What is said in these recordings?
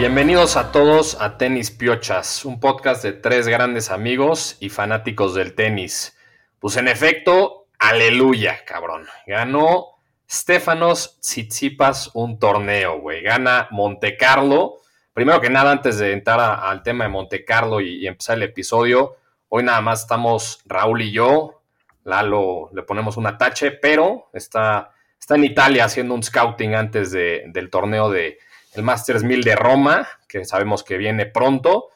Bienvenidos a todos a Tenis Piochas, un podcast de tres grandes amigos y fanáticos del tenis. Pues en efecto, aleluya, cabrón. Ganó Stefanos Tsitsipas un torneo, güey. Gana Monte Carlo. Primero que nada, antes de entrar al tema de Monte Carlo y, empezar el episodio, hoy nada más estamos Raúl y yo. Lalo le ponemos un atache, pero está, está en Italia haciendo un scouting antes de- del torneo de el Masters 1000 de Roma, que sabemos que viene pronto.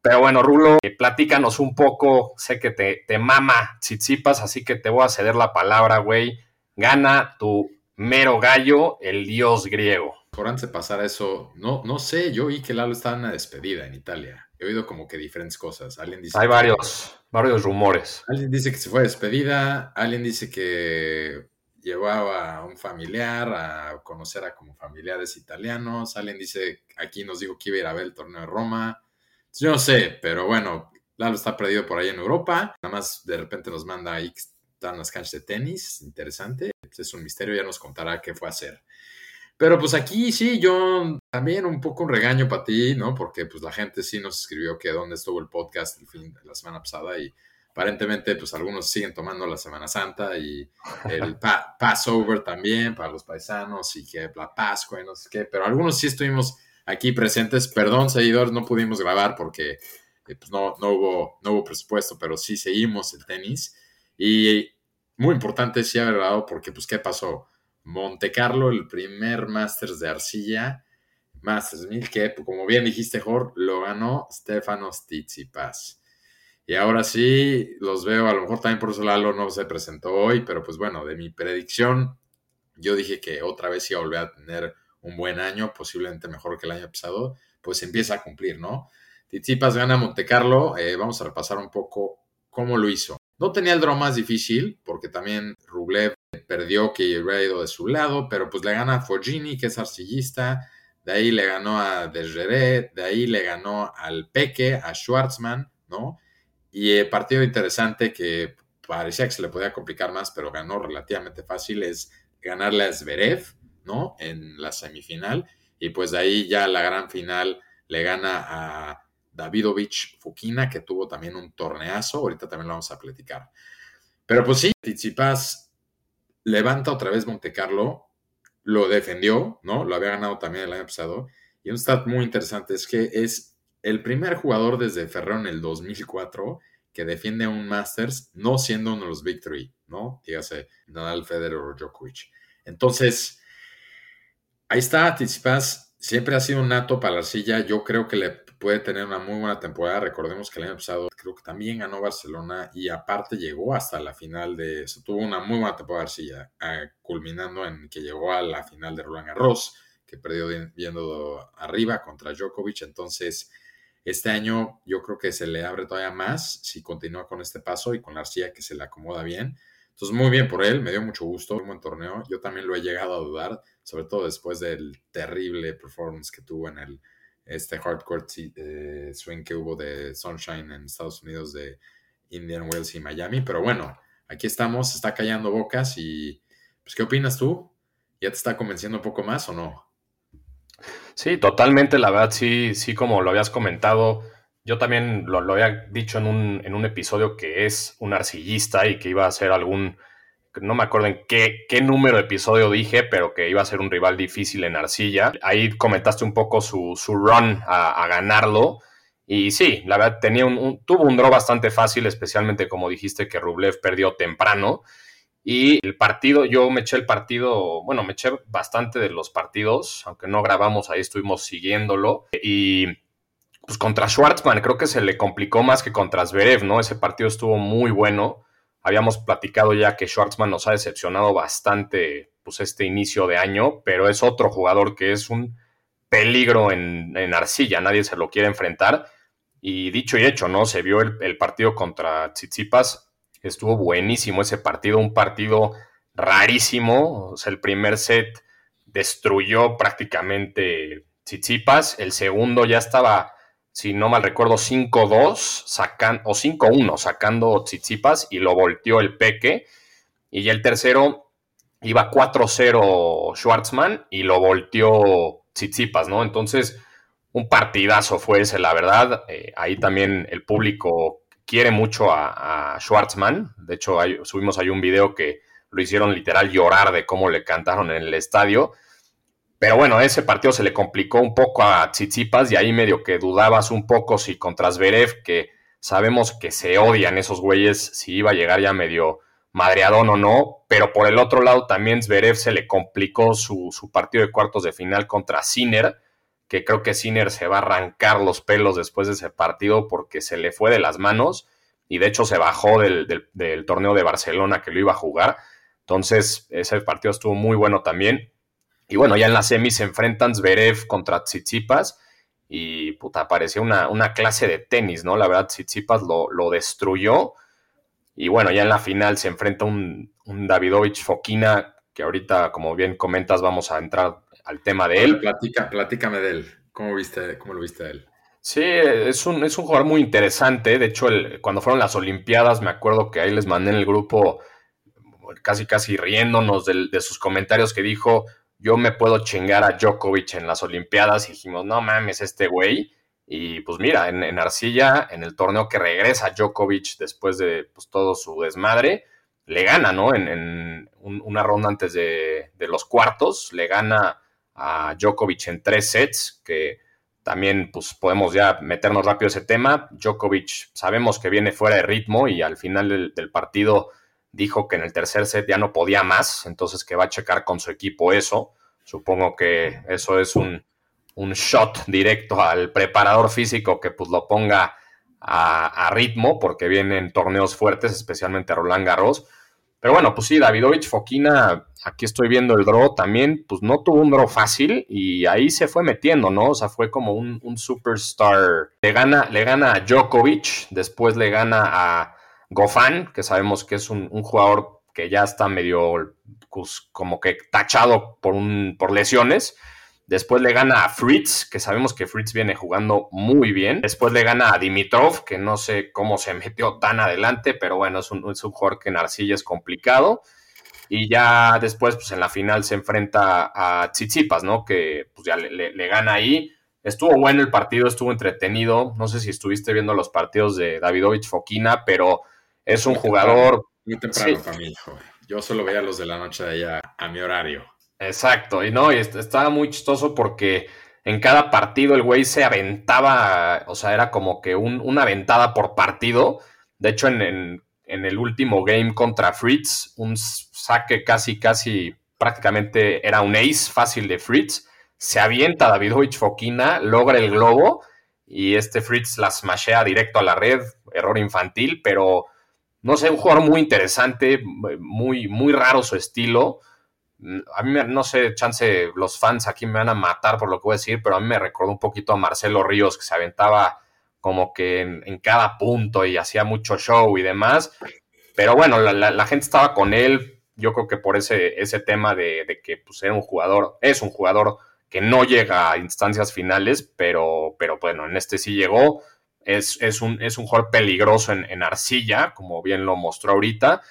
Pero bueno, Rulo, eh, platícanos un poco. Sé que te, te mama Tsitsipas, así que te voy a ceder la palabra, güey. Gana tu mero gallo, el dios griego. Por antes de pasar a eso, no, no sé, yo oí que Lalo estaba en una despedida en Italia. He oído como que diferentes cosas. Alguien dice Hay varios, varios rumores. Alguien dice que se fue de despedida, alguien dice que llevaba a un familiar a conocer a como familiares italianos, alguien dice, aquí nos dijo que iba a ir a ver el torneo de Roma. Yo no sé, pero bueno, Lalo está perdido por ahí en Europa. Nada más de repente nos manda ahí están las canchas de tenis, interesante. Es un misterio, ya nos contará qué fue a hacer. Pero pues aquí sí, yo también un poco un regaño para ti, ¿no? Porque pues la gente sí nos escribió que dónde estuvo el podcast el fin de la semana pasada y aparentemente pues algunos siguen tomando la Semana Santa y el pa- Passover también para los paisanos y que la Pascua y no sé qué, pero algunos sí estuvimos aquí presentes. Perdón, seguidores, no pudimos grabar porque eh, pues, no, no, hubo, no hubo presupuesto, pero sí seguimos el tenis y muy importante sí haber grabado porque pues ¿qué pasó? Monte Carlo, el primer Masters de arcilla, Masters 1000, que pues, como bien dijiste, Jor, lo ganó Stefanos Tsitsipas. Y ahora sí, los veo, a lo mejor también por eso Lalo no se presentó hoy, pero pues bueno, de mi predicción, yo dije que otra vez iba a volver a tener un buen año, posiblemente mejor que el año pasado, pues empieza a cumplir, ¿no? Tsitsipas gana Monte Carlo, eh, vamos a repasar un poco cómo lo hizo. No tenía el draw más difícil, porque también Rublev perdió que hubiera ido de su lado, pero pues le gana a Fogini, que es arcillista, de ahí le ganó a Desjeret, de ahí le ganó al Peque, a Schwartzman, ¿no? Y el partido interesante que parecía que se le podía complicar más, pero ganó relativamente fácil, es ganarle a Zverev, ¿no? En la semifinal. Y pues de ahí ya la gran final le gana a Davidovich Fukina, que tuvo también un torneazo. Ahorita también lo vamos a platicar. Pero pues sí, Tsitsipas levanta otra vez Monte Carlo, lo defendió, ¿no? Lo había ganado también el año pasado. Y un stat muy interesante es que es el primer jugador desde Ferrero en el 2004 que defiende un Masters no siendo uno de los Big Three, ¿no? Dígase Nadal, Federer o Djokovic. Entonces, ahí está, Tsitsipas. Siempre ha sido un nato para la arcilla. Yo creo que le puede tener una muy buena temporada. Recordemos que el año pasado creo que también ganó Barcelona y aparte llegó hasta la final de... Se tuvo una muy buena temporada de arcilla, eh, culminando en que llegó a la final de Roland Garros, que perdió viendo arriba contra Djokovic. Entonces, este año yo creo que se le abre todavía más si continúa con este paso y con la arcilla que se le acomoda bien. Entonces, muy bien por él, me dio mucho gusto, un buen torneo. Yo también lo he llegado a dudar, sobre todo después del terrible performance que tuvo en el este hardcore eh, swing que hubo de Sunshine en Estados Unidos de Indian Wells y Miami. Pero bueno, aquí estamos, está callando bocas y pues, ¿qué opinas tú? ¿Ya te está convenciendo un poco más o no? Sí, totalmente, la verdad, sí, sí, como lo habías comentado, yo también lo, lo había dicho en un, en un episodio que es un arcillista y que iba a ser algún, no me acuerdo en qué, qué número de episodio dije, pero que iba a ser un rival difícil en arcilla. Ahí comentaste un poco su, su run a, a ganarlo. Y sí, la verdad, tenía un, un- tuvo un draw bastante fácil, especialmente como dijiste que Rublev perdió temprano. Y el partido, yo me eché el partido, bueno, me eché bastante de los partidos, aunque no grabamos, ahí estuvimos siguiéndolo. Y pues contra Schwartzman creo que se le complicó más que contra Zverev, ¿no? Ese partido estuvo muy bueno. Habíamos platicado ya que Schwartzman nos ha decepcionado bastante pues este inicio de año, pero es otro jugador que es un peligro en, arcilla, nadie se lo quiere enfrentar. Y dicho y hecho, ¿no? Se vio el, partido contra Tsitsipas, estuvo buenísimo ese partido, un partido rarísimo, o sea, el primer set destruyó prácticamente Tsitsipas, el segundo ya estaba si no mal recuerdo, 5-2 sacan, o 5-1 sacando Tsitsipas y lo volteó el Peque. Y el tercero iba 4-0 Schwartzman y lo volteó Tsitsipas, ¿no? Entonces, un partidazo fue ese, la verdad. Eh, ahí también el público quiere mucho a, a Schwartzman. De hecho, subimos ahí un video que lo hicieron literal llorar de cómo le cantaron en el estadio. Pero bueno, ese partido se le complicó un poco a Tsitsipas y ahí medio que dudabas un poco si contra Zverev, que sabemos que se odian esos güeyes, si iba a llegar ya medio madreadón o no. Pero por el otro lado también Zverev se le complicó su, partido de cuartos de final contra Sinner, que creo que Sinner se va a arrancar los pelos después de ese partido porque se le fue de las manos y de hecho se bajó del, del torneo de Barcelona que lo iba a jugar. Entonces ese partido estuvo muy bueno también. Y bueno, ya en la semi se enfrentan Zverev contra Tsitsipas y puta, parecía una, clase de tenis, ¿no? La verdad, Tsitsipas lo, lo, destruyó. Y bueno, ya en la final se enfrenta un, un Davidovich Fokina, que ahorita, como bien comentas, vamos a entrar al tema de él. Platica, platícame de él. ¿Cómo, viste, cómo lo viste a él? Sí, es un, es un jugador muy interesante. De hecho, cuando fueron las Olimpiadas, me acuerdo que ahí les mandé en el grupo casi casi riéndonos de, de sus comentarios que dijo, yo me puedo chingar a Djokovic en las Olimpiadas y dijimos, no mames, este güey. Y pues mira, en, Arcilla, en el torneo que regresa Djokovic después de pues, todo su desmadre, le gana, ¿no? En, una ronda antes de, los cuartos, le gana a Djokovic en tres sets, que también pues podemos ya meternos rápido ese tema. Djokovic sabemos que viene fuera de ritmo y al final del partido dijo que en el tercer set ya no podía más, entonces que va a checar con su equipo eso. Supongo que eso es un, shot directo al preparador físico que pues lo ponga a, ritmo, porque vienen torneos fuertes, especialmente Roland Garros. Pero bueno, pues sí, Davidovich Fokina, aquí estoy viendo el draw también, pues no tuvo un draw fácil y ahí se fue metiendo, ¿no? O sea, fue como un, un superstar. Le gana, le gana a Djokovic, después le gana a Gofan, que sabemos que es un, jugador que ya está medio pues, como que tachado por, un, por lesiones. Después le gana a Fritz, que sabemos que Fritz viene jugando muy bien. Después le gana a Dimitrov, que no sé cómo se metió tan adelante, pero bueno, es un, es un jugador que en arcilla es complicado. Y ya después, pues en la final se enfrenta a Tsitsipas, ¿no? Que pues ya le, le gana ahí. Estuvo bueno el partido, estuvo entretenido. No sé si estuviste viendo los partidos de Davidovich Fokina, pero es un jugador. Muy temprano para mí, Yo solo veía los de la noche de allá a mi horario. Exacto, y no, y estaba muy chistoso porque en cada partido el güey se aventaba, o sea, era como que una aventada por partido. De hecho, en, el último game contra Fritz, un saque casi, casi prácticamente era un ace fácil de Fritz. Se avienta Davidovich Fokina, logra el globo y este Fritz la smashea directo a la red, error infantil, pero no sé, un jugador muy interesante, muy, muy raro su estilo. A mí, no sé, chance, los fans aquí me van a matar por lo que voy a decir, pero a mí me recordó un poquito a Marcelo Ríos, que se aventaba como que en, cada punto y hacía mucho show y demás. Pero bueno, la, gente estaba con él, yo creo que por ese, ese tema de, que pues, era un jugador, es un jugador que no llega a instancias finales, pero, pero bueno, en este sí llegó es, un, es un jugador peligroso en, arcilla, como bien lo mostró ahorita.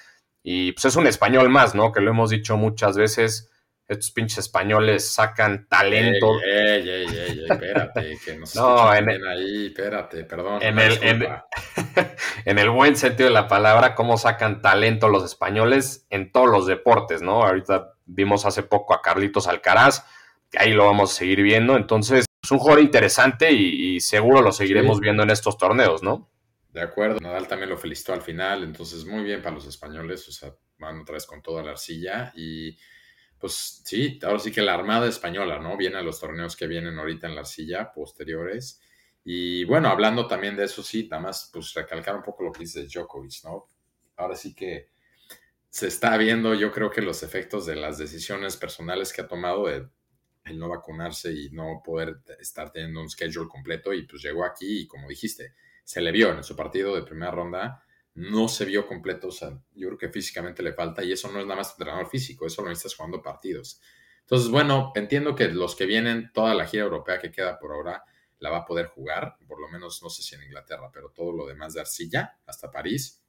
Y pues es un español más, ¿no? Que lo hemos dicho muchas veces. Estos pinches españoles sacan talento. Ey, ey, ey, espérate, que nos no, en ahí, espérate, perdón. En el, en, el buen sentido de la palabra, cómo sacan talento los españoles en todos los deportes, ¿no? Ahorita vimos hace poco a Carlitos Alcaraz, que ahí lo vamos a seguir viendo. Entonces, es un jugador interesante y, seguro lo seguiremos viendo en estos torneos, ¿no? De acuerdo, Nadal también lo felicitó al final, entonces muy bien para los españoles, o sea, van otra vez con toda la arcilla y pues sí, ahora sí que la Armada Española, ¿no? Viene a los torneos que vienen ahorita en la arcilla, posteriores, Y bueno, hablando también de eso, sí, nada más pues recalcar un poco lo que dice Djokovic, ¿no? Ahora sí que se está viendo, yo creo que los efectos de las decisiones personales que ha tomado de el no vacunarse y no poder estar teniendo un schedule completo y pues llegó aquí y como dijiste, se le vio en su partido de primera ronda, no se vio completo, o sea, yo creo que físicamente le falta y eso no es nada más entrenador físico, eso lo necesitas jugando partidos. Entonces, bueno, entiendo que los que vienen, toda la gira europea que queda por ahora, la va a poder jugar, por lo menos no sé si en Inglaterra, pero todo lo demás de Arcilla hasta París,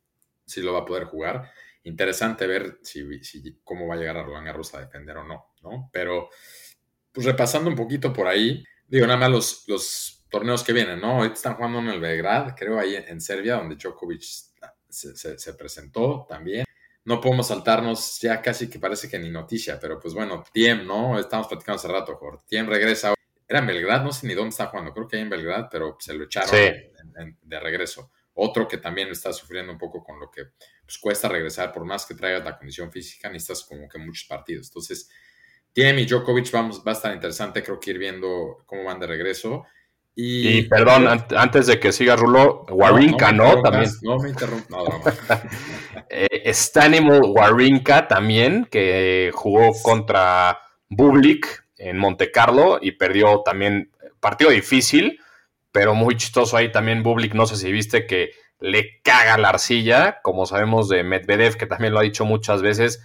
sí lo va a poder jugar. Interesante ver si, si cómo va a llegar a Roland Garros a defender o no, ¿no? Pero, pues repasando un poquito por ahí, digo, nada más los, los torneos que vienen, ¿no? Ahorita están jugando en el Belgrad, creo ahí en Serbia, donde Djokovic se, presentó también. No podemos saltarnos, ya casi que parece que ni noticia, pero pues bueno, Tiem, ¿no? Estamos platicando hace rato, Jorge. Tiem regresa. Era en Belgrad, no sé ni dónde está jugando, creo que ahí en Belgrad, pero se lo echaron de regreso. Otro que también está sufriendo un poco con lo que pues, cuesta regresar, por más que traigas la condición física, necesitas como que muchos partidos. Entonces, Tiem y Djokovic vamos, va a estar interesante, creo que ir viendo cómo van de regreso. Y, perdón, antes de que siga Rulo, Warinka, ¿no? también. No me interrumpas. No, no. eh, Warinka también, que jugó contra Bublik en Monte Carlo y perdió también partido difícil, pero muy chistoso ahí también Bublik, no sé si viste que le caga la arcilla, como sabemos de Medvedev, que también lo ha dicho muchas veces.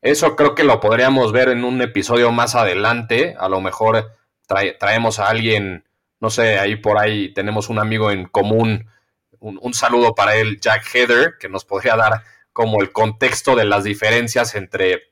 Eso creo que lo podríamos ver en un episodio más adelante. A lo mejor traemos a alguien no sé, ahí por ahí tenemos un amigo en común, un, saludo para él, Jack Heather, que nos podría dar como el contexto de las diferencias entre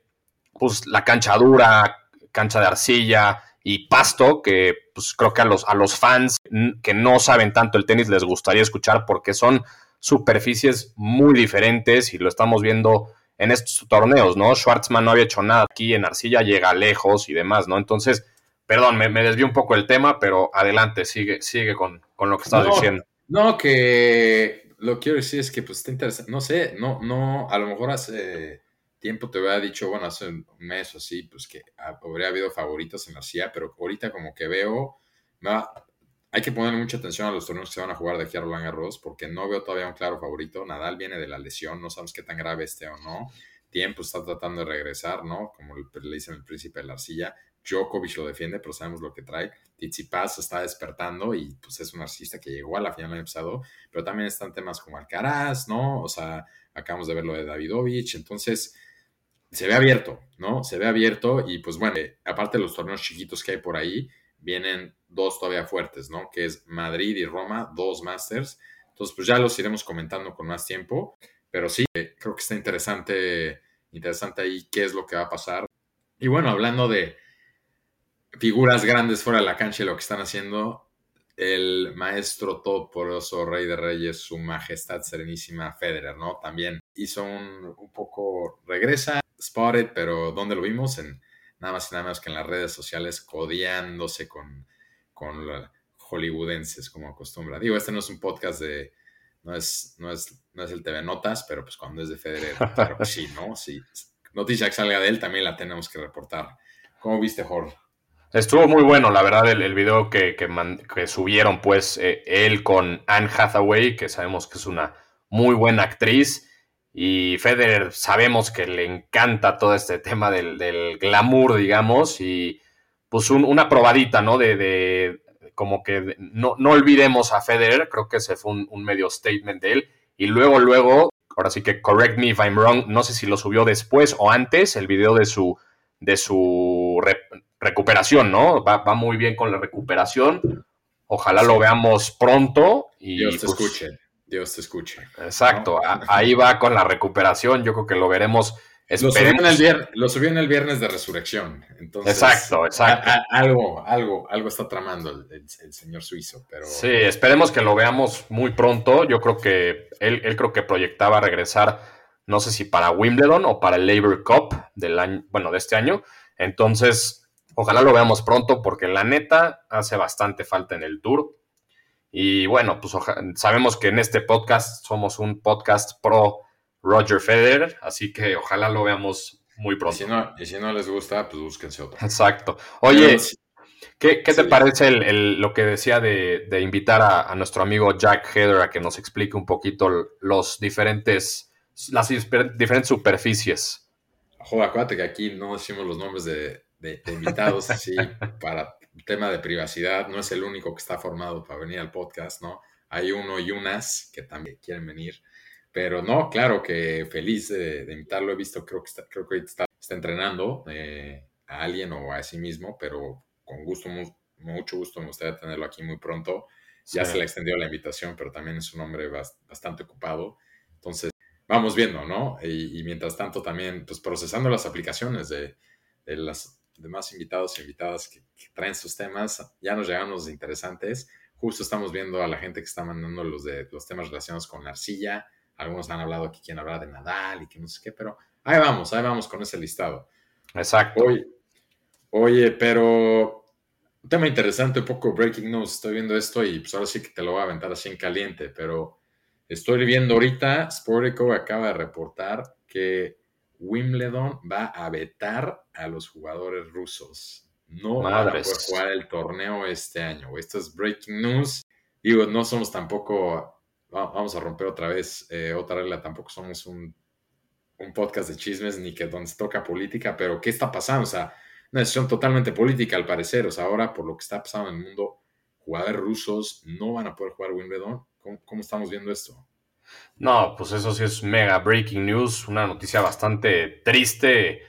pues, la cancha dura, cancha de arcilla y pasto, que pues, creo que a los, a los fans que no saben tanto el tenis les gustaría escuchar porque son superficies muy diferentes y lo estamos viendo en estos torneos, ¿no? Schwartzman no había hecho nada aquí en arcilla, llega lejos y demás, ¿no? Entonces, Perdón, me, me desvió un poco el tema, pero adelante, sigue, sigue con, lo que estás diciendo. No, que lo que quiero decir es que pues está interesante. No sé, no, no, a lo mejor hace tiempo te había dicho, bueno, hace un mes o así, pues que habría habido favoritos en la CIA, pero ahorita como que veo, hay que poner mucha atención a los torneos que se van a jugar de aquí a Roland Garros, porque no veo todavía un claro favorito. Nadal viene de la lesión, no sabemos qué tan grave esté o no. Tiempo está tratando de regresar, ¿no? Como le dicen el príncipe de la arcilla. Djokovic lo defiende, pero sabemos lo que trae. Tsitsipas está despertando y pues es un artista que llegó a la final del año pasado, pero también están temas como Alcaraz, ¿no? O sea, acabamos de ver lo de Davidovich, entonces se ve abierto, ¿no? Se ve abierto y pues bueno, aparte de los torneos chiquitos que hay por ahí, vienen dos todavía fuertes, ¿no? Que es Madrid y Roma, dos Masters. Entonces, pues ya los iremos comentando con más tiempo, pero sí, creo que está interesante, interesante ahí qué es lo que va a pasar. Y bueno, hablando de, figuras grandes fuera de la cancha y lo que están haciendo. El maestro todopoderoso Rey de Reyes, su majestad serenísima Federer, ¿no? También hizo un, un poco, regresa, spotted, pero ¿dónde lo vimos? En nada más y nada menos que en las redes sociales, codiándose con, con los hollywoodenses, como acostumbra. Digo, este no es un podcast de, no es, no es, no es el TV Notas, pero pues cuando es de Federer, claro sí, ¿no? Sí. Noticia que salga de él también la tenemos que reportar. ¿Cómo viste, Jorge? Estuvo muy bueno, la verdad, el, video que, que, subieron, pues, eh, él con Anne Hathaway, que sabemos que es una muy buena actriz, y Federer sabemos que le encanta todo este tema del, glamour, digamos, y pues una probadita, ¿no? De, de como que no, no, olvidemos a Federer, creo que ese fue un, medio statement de él, y luego, luego, ahora sí que correct me if I'm wrong, no sé si lo subió después o antes, el video de su, de su recuperación, ¿no? Va, muy bien con la recuperación. Ojalá lo veamos pronto. Y, Dios te pues, escuche, Dios te escuche. Exacto, ahí va con la recuperación. Yo creo que lo veremos. Lo subió, en el viernes, lo en el viernes de resurrección. Entonces, exacto, exacto. algo, algo, algo está tramando el, señor suizo. Pero... Sí, esperemos que lo veamos muy pronto. Yo creo que él, él creo que proyectaba regresar, no sé si para Wimbledon o para el Labor Cup del año, bueno, de este año. Entonces, Ojalá lo veamos pronto porque la neta hace bastante falta en el tour. Y bueno, pues sabemos que en este podcast somos un podcast pro Roger Federer, así que ojalá lo veamos muy pronto. Y si no, y si no les gusta, pues búsquense otro. Exacto. Oye, ¿Qué, te parece lo que decía de, invitar a, nuestro amigo Jack Heather a que nos explique un poquito los diferentes, las diferentes superficies? Joder, acuérdate que aquí no decimos los nombres de, invitados así para tema de privacidad. No es el único que está formado para venir al podcast, ¿no? Hay uno y unas que también quieren venir. Pero no, claro que feliz de, invitarlo. He visto, creo que está, creo que está, está entrenando eh, a alguien o a sí mismo, pero con gusto, mucho gusto me gustaría tenerlo aquí muy pronto. Ya se le extendió la invitación, pero también es un hombre bastante ocupado. Entonces, vamos viendo, ¿no? Y, mientras tanto también, pues procesando las aplicaciones de, de los demás invitados e invitadas que, traen sus temas, ya nos llegan los interesantes. Justo estamos viendo a la gente que está mandando los, de, los temas relacionados con la arcilla. Algunos han hablado aquí quieren hablar de Nadal y que no sé qué, pero ahí vamos, ahí vamos con ese listado. Exacto. Oye, oye pero un tema interesante, un poco breaking news. Estoy viendo esto y pues ahora sí que te lo voy a aventar así en caliente, pero estoy viendo ahorita, Sportico acaba de reportar que Wimbledon va a vetar a los jugadores rusos. No van a poder jugar el torneo este año. Esto es breaking news. Digo, no somos tampoco, vamos a romper otra vez eh, otra regla, tampoco somos un, un podcast de chismes ni que donde se toca política, pero ¿qué está pasando? O sea, una decisión totalmente política al parecer. O sea, ahora por lo que está pasando en el mundo, jugadores rusos no van a poder jugar Wimbledon. ¿Cómo, estamos viendo esto? No, pues eso sí es mega breaking news, una noticia bastante triste.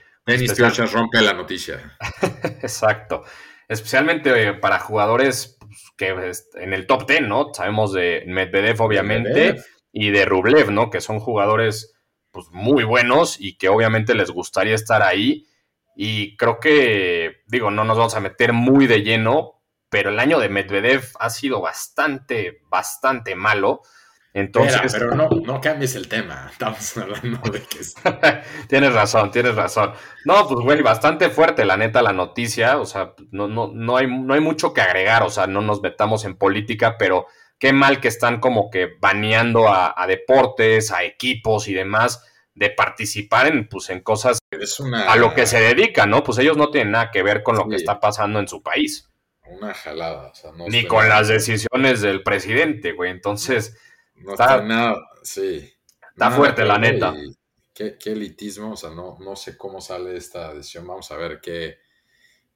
Rompe la noticia. Exacto. Especialmente para jugadores pues, que en el top 10, ¿no? Sabemos de Medvedev, obviamente, y de Rublev, ¿no? Que son jugadores pues, muy buenos y que obviamente les gustaría estar ahí y creo que, digo, no nos vamos a meter muy de lleno, pero el año de Medvedev ha sido bastante, bastante malo. Entonces, pero no, no cambies el tema. Estamos hablando de que. tienes razón, tienes razón. No, pues, güey, bastante fuerte, la neta, la noticia. O sea, no, no, no, hay, no hay mucho que agregar. O sea, no nos metamos en política, pero qué mal que están como que baneando a, a deportes, a equipos y demás de participar en, pues, en cosas a lo que se dedican, ¿no? Pues ellos no tienen nada que ver con lo que está pasando en su país. Una jalada. Ni con las decisiones del presidente, güey. Entonces. No está, nada, sí. Está fuerte, la neta. Qué, qué, elitismo, o sea, no, no sé cómo sale esta decisión. Vamos a ver qué,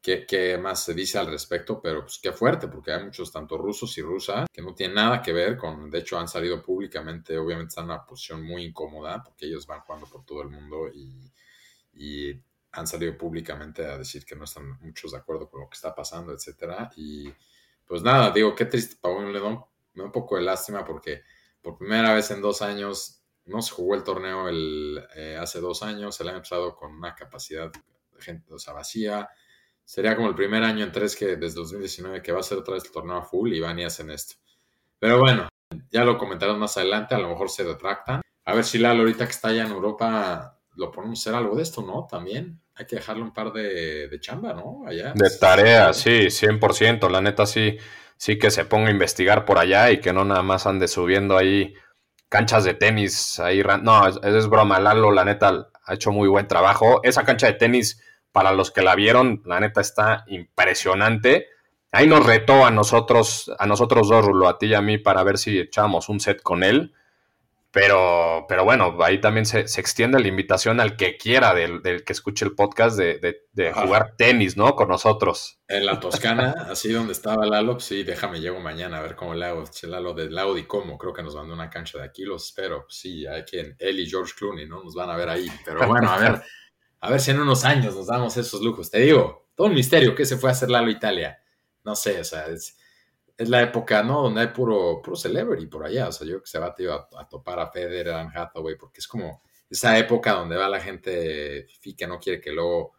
qué, más se dice al respecto, pero pues qué fuerte, porque hay muchos, tanto rusos y rusas, que no tienen nada que ver con, de hecho han salido públicamente, obviamente están en una posición muy incómoda, porque ellos van jugando por todo el mundo y, y han salido públicamente a decir que no están muchos de acuerdo con lo que está pasando, etcétera. Y pues nada, digo, qué triste para un me da un poco de lástima porque por primera vez en dos años no se jugó el torneo el, eh, hace dos años, se le ha empezado con una capacidad de gente, o sea, vacía, sería como el primer año en tres que desde 2019 que va a ser otra vez el torneo a full y van y hacen esto. Pero bueno, ya lo comentaremos más adelante, a lo mejor se retractan. A ver si Lalo ahorita que está allá en Europa lo ponemos a hacer algo de esto, ¿no? También hay que dejarle un par de, de chamba, ¿no? Allá. De tarea, sí, 100%. La neta sí, sí que se ponga a investigar por allá y que no nada más ande subiendo ahí canchas de tenis. Ahí, no, es, broma. Lalo, la neta, ha hecho muy buen trabajo. Esa cancha de tenis para los que la vieron, la neta está impresionante. Ahí nos retó a nosotros, a nosotros dos, Rulo, a ti y a mí, para ver si echábamos un set con él. Pero, pero bueno, ahí también se, extiende la invitación al que quiera, del, que escuche el podcast, de, jugar tenis, ¿no? Con nosotros. En la Toscana, así donde estaba Lalo, sí, déjame, llego mañana a ver cómo le hago. Lalo de Lalo y cómo, creo que nos mandó una cancha de aquí, los espero. Sí, hay quien, él y George Clooney, ¿no? Nos van a ver ahí. Pero bueno, a ver. A ver si en unos años nos damos esos lujos. Te digo, todo un misterio que se fue a hacer Lalo Italia. No sé, o sea, es, la época, ¿no? Donde hay puro, puro celebrity por allá. O sea, yo que se va a, a, topar a Federer, a Hathaway, porque es como esa época donde va la gente que no quiere que luego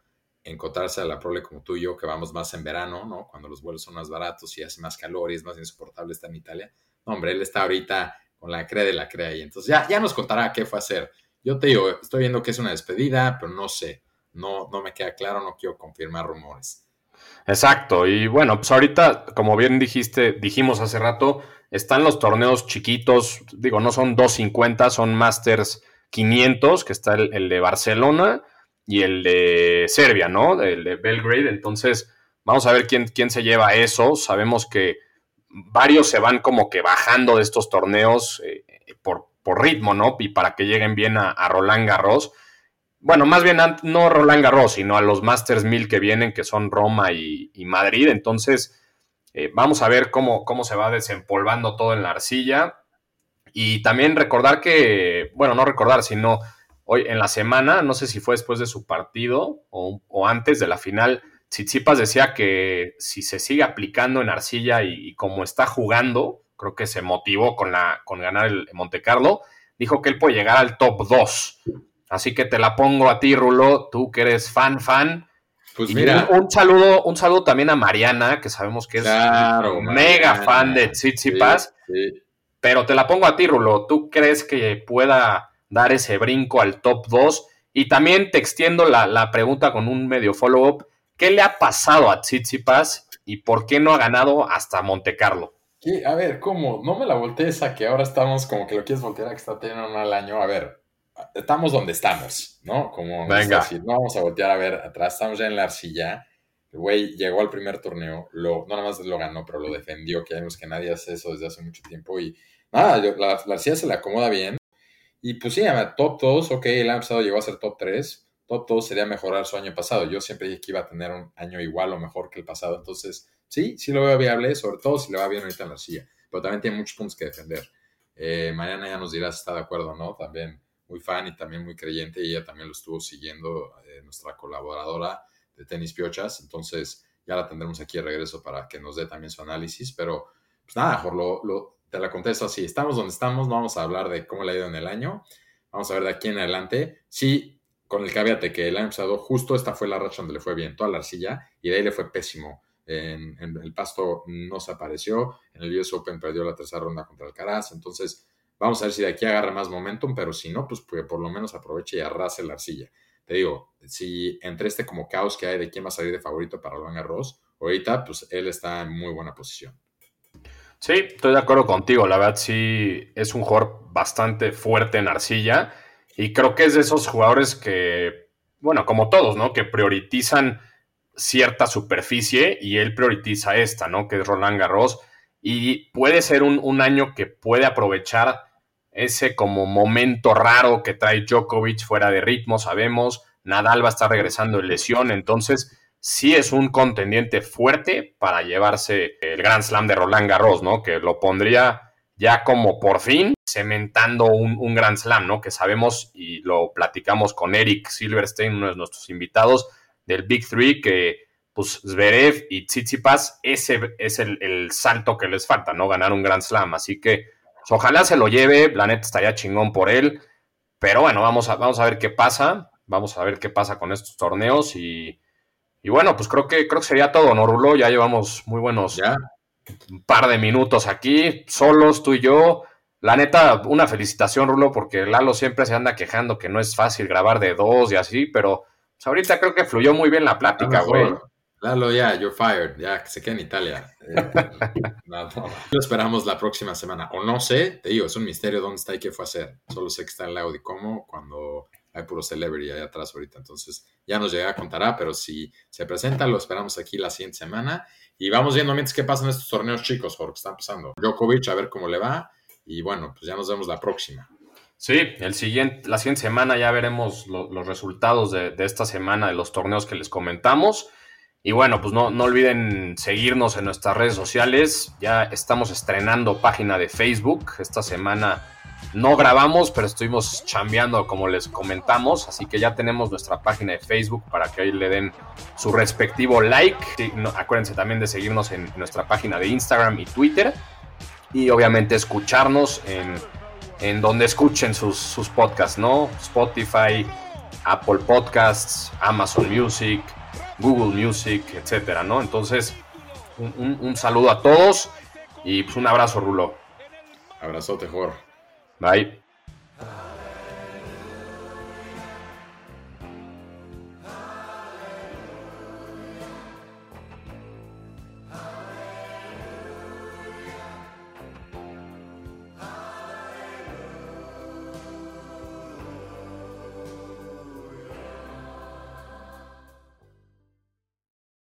encontrarse a la prole como tú y yo, que vamos más en verano, ¿no? Cuando los vuelos son más baratos y hace más calor y es más insoportable estar en Italia. No, hombre, él está ahorita con la crea de la crea y entonces ya, ya nos contará qué fue a hacer. Yo te digo, estoy viendo que es una despedida, pero no sé. No, no me queda claro, no quiero confirmar rumores. Exacto, y bueno, pues ahorita, como bien dijiste, dijimos hace rato, están los torneos chiquitos, digo, no son 250, son Masters 500, que está el, el, de Barcelona y el de Serbia, ¿no? El de Belgrade, entonces, Vamos a ver quién, quién se lleva eso. Sabemos que varios se van como que bajando de estos torneos eh, por, por, ritmo, ¿no? Y para que lleguen bien a, Roland Garros. Bueno, más bien no Roland Garros, sino a los Masters 1000 que vienen, que son Roma y, Madrid. Entonces, eh, vamos a ver cómo, cómo se va desempolvando todo en la arcilla. Y también recordar que, bueno, no recordar, sino hoy en la semana, no sé si fue después de su partido o, antes de la final, Tsitsipas decía que si se sigue aplicando en arcilla y, como está jugando, creo que se motivó con, la, con ganar el Monte Carlo, dijo que él puede llegar al top 2. Así que te la pongo a ti, Rulo, tú que eres fan, fan. Pues mira. Un, saludo, un saludo también a Mariana, que sabemos que es mega fan de Tsitsipas. Pero te la pongo a ti, Rulo. ¿Tú crees que pueda dar ese brinco al top 2? Y también te extiendo la, la pregunta con un medio follow-up. ¿Qué le ha pasado a Tsitsipas y por qué no ha ganado hasta Monte Carlo? A ver, ¿cómo? No me la voltees a que ahora estamos como que lo quieres voltear a que está teniendo un mal año. A ver, estamos donde estamos, ¿no? Como Venga. Decir, no vamos a voltear a ver atrás, estamos ya en la arcilla. El güey llegó al primer torneo, lo, no nada más lo ganó, pero lo defendió, que vemos que nadie hace eso desde hace mucho tiempo. Y nada, la, la arcilla se le acomoda bien. Y pues sí, top 2, ok, el año pasado llegó a ser top 3 todo, sería mejorar su año pasado. Yo siempre dije que iba a tener un año igual o mejor que el pasado. Entonces, sí, sí lo veo viable, sobre todo si le va bien ahorita en la silla. Pero también tiene muchos puntos que defender. Eh, Mariana ya nos dirá si está de acuerdo o no. También muy fan y también muy creyente. Y ella también lo estuvo siguiendo, eh, nuestra colaboradora de Tenis Piochas. Entonces, ya la tendremos aquí de regreso para que nos dé también su análisis. Pero, pues nada, lo, lo, te la contesto así. Estamos donde estamos. No vamos a hablar de cómo le ha ido en el año. Vamos a ver de aquí en adelante. Sí, con el caveat que el año pasado justo esta fue la racha donde le fue bien, toda la arcilla, y de ahí le fue pésimo. En, el pasto no se apareció, en el US Open perdió la tercera ronda contra Alcaraz, entonces vamos a ver si de aquí agarra más momentum, pero si no, pues, pues por lo menos aproveche y arrase la arcilla. Te digo, si entre este como caos que hay de quién va a salir de favorito para Roland Garros, ahorita pues él está en muy buena posición. Sí, estoy de acuerdo contigo, la verdad sí es un jugador bastante fuerte en arcilla y creo que es de esos jugadores que, bueno, como todos, ¿no? Que priorizan cierta superficie y él prioriza esta, ¿no? Que es Roland Garros. Y puede ser un, año que puede aprovechar ese como momento raro que trae Djokovic fuera de ritmo, sabemos. Nadal va a estar regresando en lesión, entonces sí es un contendiente fuerte para llevarse el Grand Slam de Roland Garros, ¿no? Que lo pondría ya como por fin cementando un, un Grand Slam, ¿no? Que sabemos y lo platicamos con Eric Silverstein, uno de nuestros invitados del Big Three, que pues Zverev y Tsitsipas, ese es el, salto que les falta, ¿no? Ganar un Grand Slam. Así que ojalá se lo lleve, la neta estaría chingón por él. Pero bueno, vamos a, vamos a ver qué pasa. Vamos a ver qué pasa con estos torneos. Y, y bueno, pues creo que, creo que sería todo, ¿no, Rulo? Ya llevamos muy buenos ya un par de minutos aquí, solos, tú y yo. La neta, una felicitación, Rulo, porque Lalo siempre se anda quejando que no es fácil grabar de dos y así, pero pues, ahorita creo que fluyó muy bien la plática, güey. Lalo, ya, you're fired, ya, se quede en Italia. No, Lo esperamos la próxima semana. O no sé, te digo, es un misterio dónde está y qué fue a hacer. Solo sé que está en lado y cómo cuando hay puro celebrity ahí atrás ahorita. Entonces, ya nos llega a contará, pero si se presenta, lo esperamos aquí la siguiente semana. Y vamos viendo mientras qué pasa en estos torneos chicos, porque están pasando. Djokovic, a ver cómo le va. Y bueno, pues ya nos vemos la próxima. Sí, el siguiente, la siguiente semana ya veremos los resultados de, esta semana de los torneos que les comentamos. Y bueno, pues no, no olviden seguirnos en nuestras redes sociales. Ya estamos estrenando página de Facebook. Esta semana no grabamos, pero estuvimos chambeando como les comentamos, así que ya tenemos nuestra página de Facebook para que ahí le den su respectivo like. acuérdense también de seguirnos en nuestra página de Instagram y Twitter y obviamente escucharnos en, en donde escuchen sus, sus podcasts, ¿no? Spotify, Apple Podcasts, Amazon Music, Google Music, etcétera, ¿no? Entonces, un, un saludo a todos y pues un abrazo, Rulo. Abrazote, Jorge. Bye.